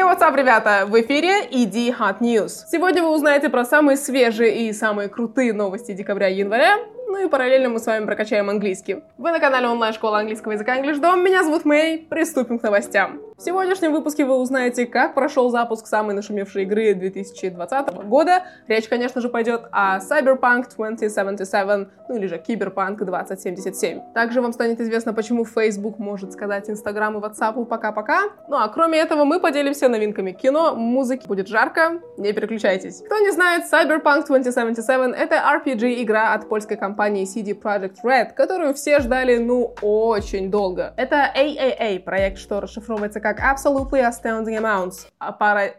Hey, what's up, ребята? В эфире ED Hot News. Сегодня вы узнаете про самые свежие и самые крутые новости декабря и января, ну и параллельно мы с вами прокачаем английский. Вы на канале онлайн-школа английского языка EnglishDom, меня зовут Мэй, приступим к новостям. В сегодняшнем выпуске вы узнаете, как прошел запуск самой нашумевшей игры 2020 года. Речь, конечно же, пойдет о Cyberpunk 2077, ну или же Cyberpunk 2077. Также вам станет известно, почему Facebook может сказать Instagram и WhatsApp пока-пока. Ну а кроме этого, мы поделимся новинками кино, музыки. Будет жарко, не переключайтесь. Кто не знает, Cyberpunk 2077 — это RPG-игра от польской компании CD Projekt Red, которую все ждали, ну, очень долго. Это AAA, проект, что расшифровывается как Absolutely Astounding Amounts, а пара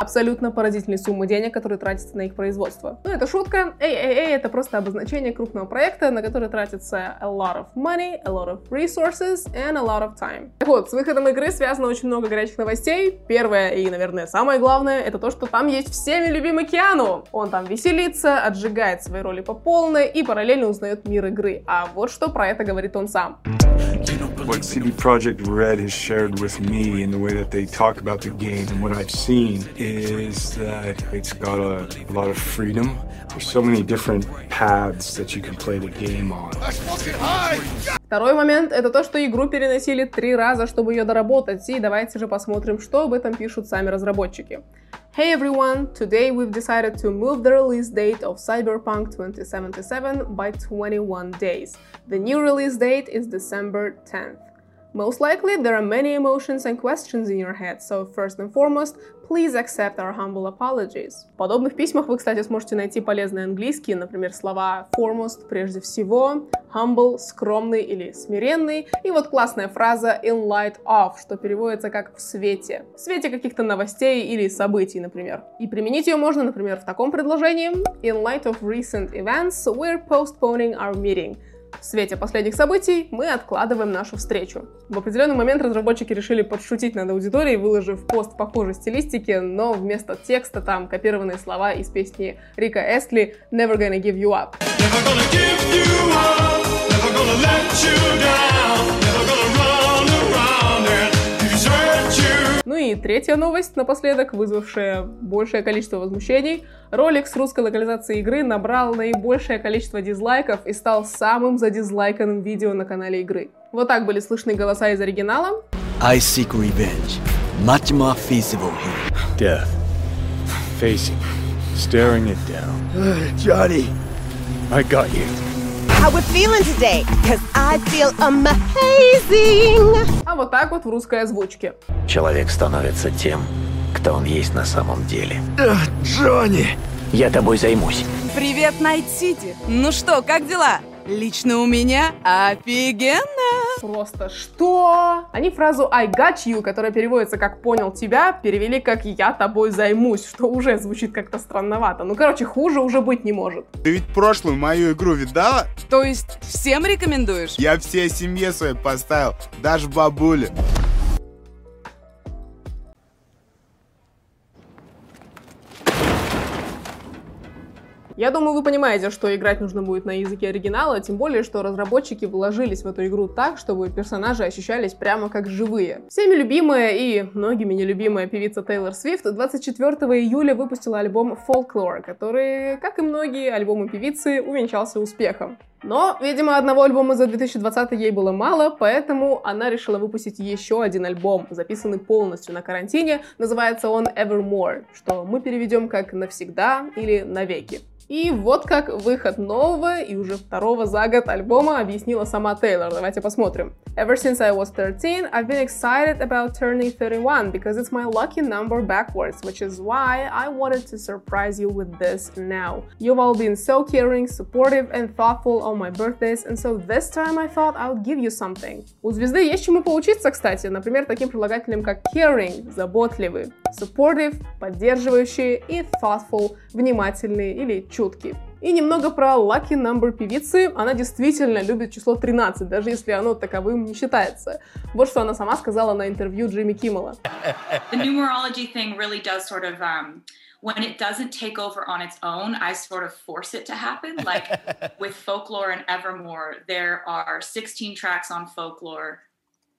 абсолютно поразительные суммы денег, которые тратятся на их производство. Ну, это шутка. AAA — это просто обозначение крупного проекта, на который тратится a lot of money, a lot of resources and a lot of time. Так вот, с выходом игры связано очень много горячих новостей. Первое и, наверное, самое главное — это то, что там есть всеми любимый Киану. Он там веселится, отжигает свои роли по полной и параллельно узнает мир игры. А вот что про это говорит он сам. what CD Projekt Red has shared with me and the way that they talk about the game and what I've seen is that it's got a, a lot of freedom. There's so many different paths that you can play the game on. Второй момент — это то, что игру переносили три раза, чтобы ее доработать, и давайте же посмотрим, что об этом пишут сами разработчики. Hey everyone, today we've decided to move the release date of Cyberpunk 2077 by 21 days. The new release date is December 10th. Most likely, there are many emotions and questions in your head, so first and foremost, please accept our humble apologies. В подобных письмах вы, кстати, сможете найти полезные английские, например, слова foremost, прежде всего, humble, скромный или смиренный, и вот классная фраза in light of, что переводится как в свете, в свете каких-то новостей или событий, например. И применить ее можно, например, в таком предложении in light of recent events, we're postponing our meeting. В свете последних событий мы откладываем нашу встречу. В определенный момент разработчики решили подшутить над аудиторией, выложив пост похожей стилистики, но вместо текста там копированные слова из песни Рика Эстли «Never gonna give you up». Never gonna give you up, never gonna let you down, и третья новость напоследок, вызвавшая большее количество возмущений. Ролик с русской локализацией игры набрал наибольшее количество дизлайков и стал самым задизлайканным видео на канале игры. Вот так были слышны голоса из оригинала. I seek revenge. Much more feasible here. Death. Facing. Staring it down. Johnny. I got you. How we feeling today? Cause I feel amazing. А вот так вот в русской озвучке. Человек становится тем, кто он есть на самом деле. Джонни! Я тобой займусь. Привет, Найт-Сити! Ну что, как дела? Лично у меня офигенно! Просто что? Они фразу I got you, которая переводится как понял тебя, перевели как я тобой займусь, что уже звучит как-то странновато. Ну, короче, хуже уже быть не может. Ты ведь прошлую мою игру видала? То есть всем рекомендуешь? Я всей семье своей поставил, даже бабуле. Я думаю, вы понимаете, что играть нужно будет на языке оригинала, тем более, что разработчики вложились в эту игру так, чтобы персонажи ощущались прямо как живые. Всеми любимая и многими нелюбимая певица Тейлор Свифт 24 июля выпустила альбом Folklore, который, как и многие альбомы певицы, увенчался успехом. Но, видимо, одного альбома за 2020 ей было мало, поэтому она решила выпустить еще один альбом, записанный полностью на карантине. Называется он Evermore, что мы переведем как «навсегда» или «навеки». И вот как выход нового и уже второго за год альбома объяснила сама Тейлор. Давайте посмотрим. Ever since I was 13, I've been excited about turning 31 because it's my lucky number backwards, which is why I wanted to surprise you with this now. You've all been so caring, supportive and thoughtful on my birthdays, and so this time I thought I give you something. У звезды есть чему поучиться, кстати, например, таким прилагательным как caring, заботливый, supportive, поддерживающий и thoughtful, внимательный или чуткий. И немного про lucky number певицы. Она действительно любит число 13, даже если оно таковым не считается. Вот что она сама сказала на интервью Джимми Киммела. The numerology thing really does sort of um, when it doesn't take over on its own, I sort of force it to happen. Like with Folklore and Evermore, there are 16 tracks on Folklore,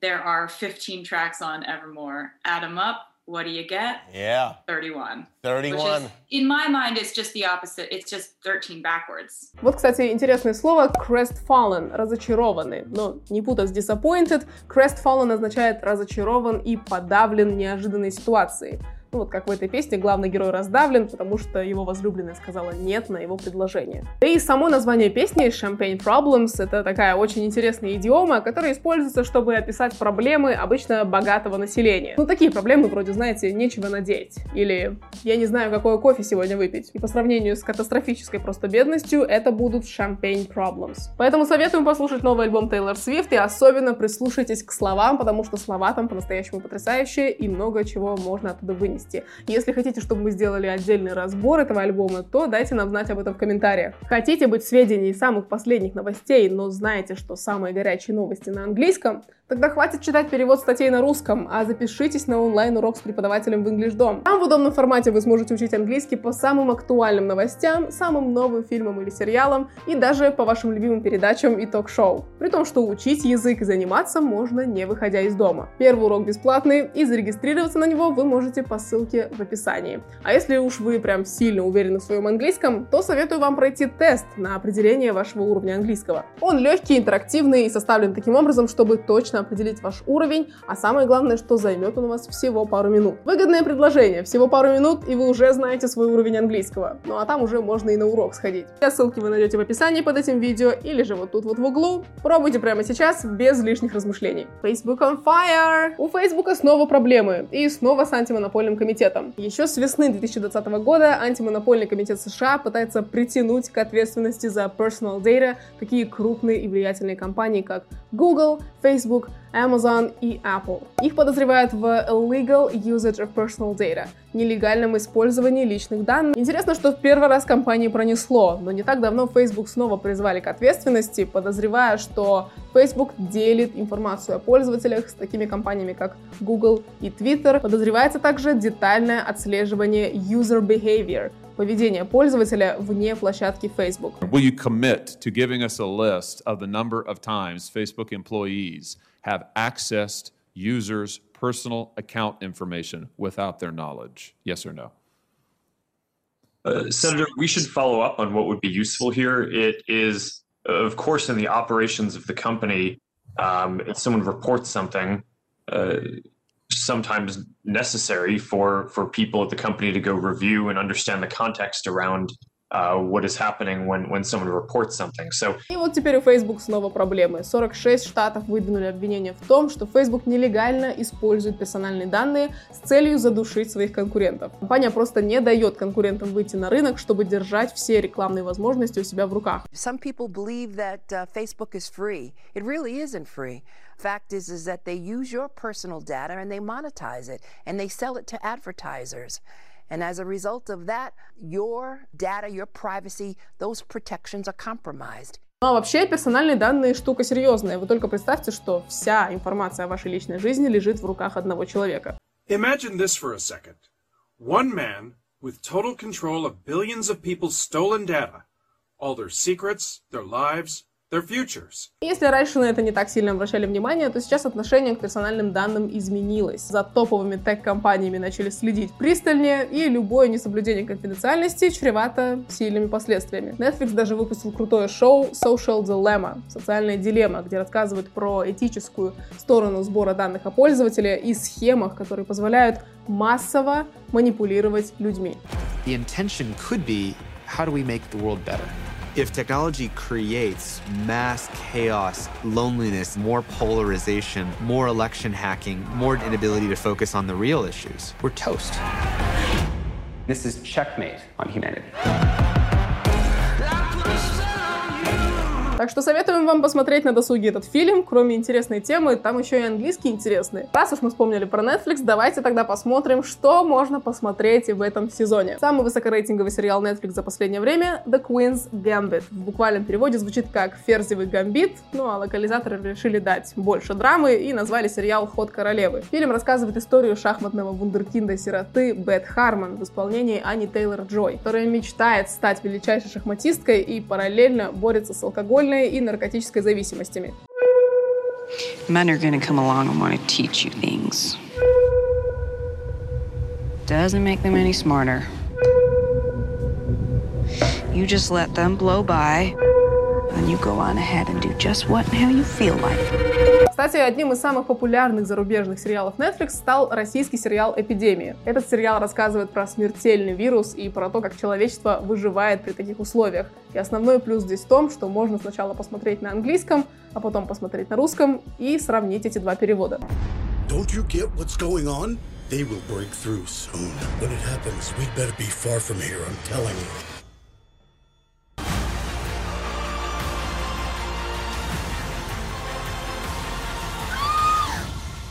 there are 15 tracks on Evermore. Add them up, what do you get? Yeah. 31. 31. Which is, in my mind, it's just the opposite. It's just 13 backwards. Вот, кстати, интересное слово crestfallen, разочарованный. Но не путать с disappointed. Crestfallen означает разочарован и подавлен неожиданной ситуацией. Ну вот как в этой песне главный герой раздавлен, потому что его возлюбленная сказала нет на его предложение. Да и само название песни Champagne Problems это такая очень интересная идиома, которая используется, чтобы описать проблемы обычно богатого населения. Ну такие проблемы вроде, знаете, нечего надеть. Или я не знаю, какое кофе сегодня выпить. И по сравнению с катастрофической просто бедностью, это будут Champagne Problems. Поэтому советуем послушать новый альбом Тейлор Свифт и особенно прислушайтесь к словам, потому что слова там по-настоящему потрясающие и много чего можно оттуда вынести вместе. Если хотите, чтобы мы сделали отдельный разбор этого альбома, то дайте нам знать об этом в комментариях. Хотите быть в сведении самых последних новостей, но знаете, что самые горячие новости на английском? Тогда хватит читать перевод статей на русском, а запишитесь на онлайн-урок с преподавателем в English Dom. Там в удобном формате вы сможете учить английский по самым актуальным новостям, самым новым фильмам или сериалам и даже по вашим любимым передачам и ток-шоу. При том, что учить язык и заниматься можно не выходя из дома. Первый урок бесплатный, и зарегистрироваться на него вы можете по ссылке в описании. А если уж вы прям сильно уверены в своем английском, то советую вам пройти тест на определение вашего уровня английского. Он легкий, интерактивный и составлен таким образом, чтобы точно определить ваш уровень, а самое главное, что займет он у вас всего пару минут. Выгодное предложение, всего пару минут, и вы уже знаете свой уровень английского. Ну а там уже можно и на урок сходить. Все ссылки вы найдете в описании под этим видео, или же вот тут вот в углу. Пробуйте прямо сейчас, без лишних размышлений. Facebook on fire! У Facebook снова проблемы, и снова с антимонопольным комитетом. Еще с весны 2020 года антимонопольный комитет США пытается притянуть к ответственности за personal data такие крупные и влиятельные компании, как Google, Facebook, Amazon и Apple. Их подозревают в illegal usage of personal data, нелегальном использовании личных данных. Интересно, что в первый раз компании пронесло, но не так давно Facebook снова призвали к ответственности, подозревая, что Facebook делит информацию о пользователях с такими компаниями, как Google и Twitter. Подозревается также детальное отслеживание user behavior, поведение пользователя вне площадки Facebook. Will you commit to giving us a list of the number of times Facebook employees have accessed users' personal account information without their knowledge? Yes or no? Uh, Senator, we should follow up on what would be useful here. It is, of course, in the operations of the company, um, if someone reports something, uh, sometimes necessary for for people at the company to go review and understand the context around uh, what is happening when, when someone reports something. So... И вот теперь у Facebook снова проблемы. 46 штатов выдвинули обвинение в том, что Facebook нелегально использует персональные данные с целью задушить своих конкурентов. Компания просто не дает конкурентам выйти на рынок, чтобы держать все рекламные возможности у себя в руках. Some people believe that uh, Facebook is free. It really isn't free. Fact is, is that they use your personal data and they monetize it and they sell it to advertisers. And as a result of that, your data, your privacy, those protections are compromised. Ну а вообще персональные данные штука серьезная. Вы только представьте, что вся информация о вашей личной жизни лежит в руках одного человека. Imagine this for a second. One man with total control of billions of people's stolen data, all their secrets, their lives, their futures. Если раньше на это не так сильно обращали внимание, то сейчас отношение к персональным данным изменилось. За топовыми тег-компаниями начали следить пристальнее, и любое несоблюдение конфиденциальности чревато сильными последствиями. Netflix даже выпустил крутое шоу Social Dilemma, социальная дилемма, где рассказывают про этическую сторону сбора данных о пользователе и схемах, которые позволяют массово манипулировать людьми. The intention could be, how do we make the world better? If technology creates mass chaos, loneliness, more polarization, more election hacking, more inability to focus on the real issues, we're toast. This is checkmate on humanity. Так что советуем вам посмотреть на досуге этот фильм. Кроме интересной темы, там еще и английский интересный. Раз уж мы вспомнили про Netflix, давайте тогда посмотрим, что можно посмотреть в этом сезоне. Самый высокорейтинговый сериал Netflix за последнее время — The Queen's Gambit. В буквальном переводе звучит как «Ферзевый гамбит», ну а локализаторы решили дать больше драмы и назвали сериал «Ход королевы». Фильм рассказывает историю шахматного вундеркинда-сироты Бет Харман в исполнении Ани Тейлор-Джой, которая мечтает стать величайшей шахматисткой и параллельно борется с алкоголем алкогольной и наркотической зависимостями. Men are gonna come along and want to teach you things. doesn't make them any smarter. You just let them blow by, and you go on ahead and do just what and how you feel like. Кстати, одним из самых популярных зарубежных сериалов Netflix стал российский сериал «Эпидемия». Этот сериал рассказывает про смертельный вирус и про то, как человечество выживает при таких условиях. И основной плюс здесь в том, что можно сначала посмотреть на английском, а потом посмотреть на русском и сравнить эти два перевода. Don't you get what's going on? They will break through soon. When it happens, we'd better be far from here, I'm telling you.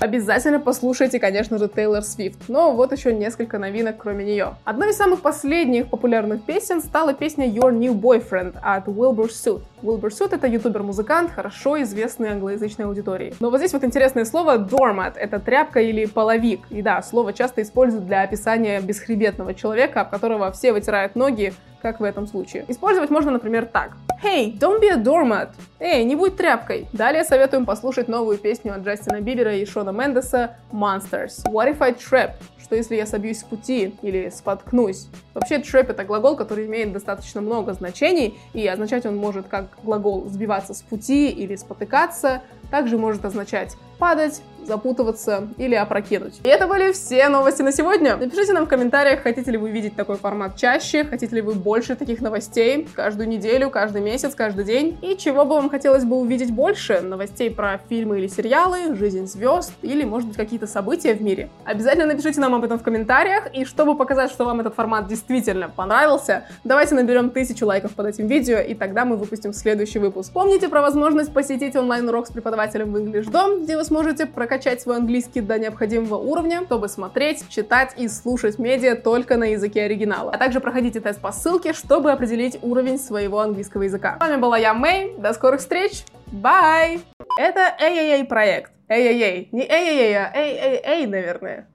Обязательно послушайте, конечно же, Тейлор Свифт, но вот еще несколько новинок кроме нее. Одной из самых последних популярных песен стала песня Your New Boyfriend от Wilbur Soot. Wilbur Soot — это ютубер-музыкант, хорошо известный англоязычной аудитории. Но вот здесь вот интересное слово doormat — это тряпка или половик. И да, слово часто используют для описания бесхребетного человека, об которого все вытирают ноги, как в этом случае. Использовать можно, например, так. Hey, don't be a doormat. Эй, не будь тряпкой. Далее советуем послушать новую песню от Джастина Бибера и Шона Мендеса Monsters. What if I trap? Что если я собьюсь с пути или споткнусь? Вообще, trap это глагол, который имеет достаточно много значений, и означать он может как глагол сбиваться с пути или спотыкаться, также может означать падать, запутываться или опрокинуть. И это были все новости на сегодня. Напишите нам в комментариях, хотите ли вы видеть такой формат чаще, хотите ли вы больше таких новостей каждую неделю, каждый месяц, каждый день, и чего бы вам хотелось бы увидеть больше, новостей про фильмы или сериалы, жизнь звезд, или, может быть, какие-то события в мире. Обязательно напишите нам об этом в комментариях, и чтобы показать, что вам этот формат действительно понравился, давайте наберем тысячу лайков под этим видео, и тогда мы выпустим следующий выпуск. Помните про возможность посетить онлайн-урок с преподавателем в English Dom, где вы сможете прокачать свой английский до необходимого уровня, чтобы смотреть, читать и слушать медиа только на языке оригинала. А также проходите тест по ссылке, чтобы определить уровень своего английского языка. С вами была я, Мэй. До скорых встреч. Бай! Это эй-эй-эй проект. Эй-эй-эй. Не эй-эй-эй, а эй-эй-эй, наверное.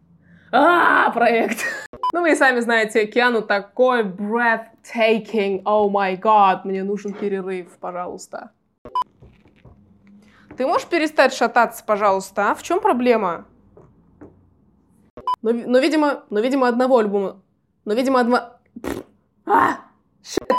А, проект. Ну, вы и сами знаете, Киану такой breathtaking. О май гад, мне нужен перерыв, пожалуйста. Ты можешь перестать шататься, пожалуйста, а? В чем проблема? Но, но, видимо, но, видимо, одного альбома... Но, видимо, одного... А! Shit.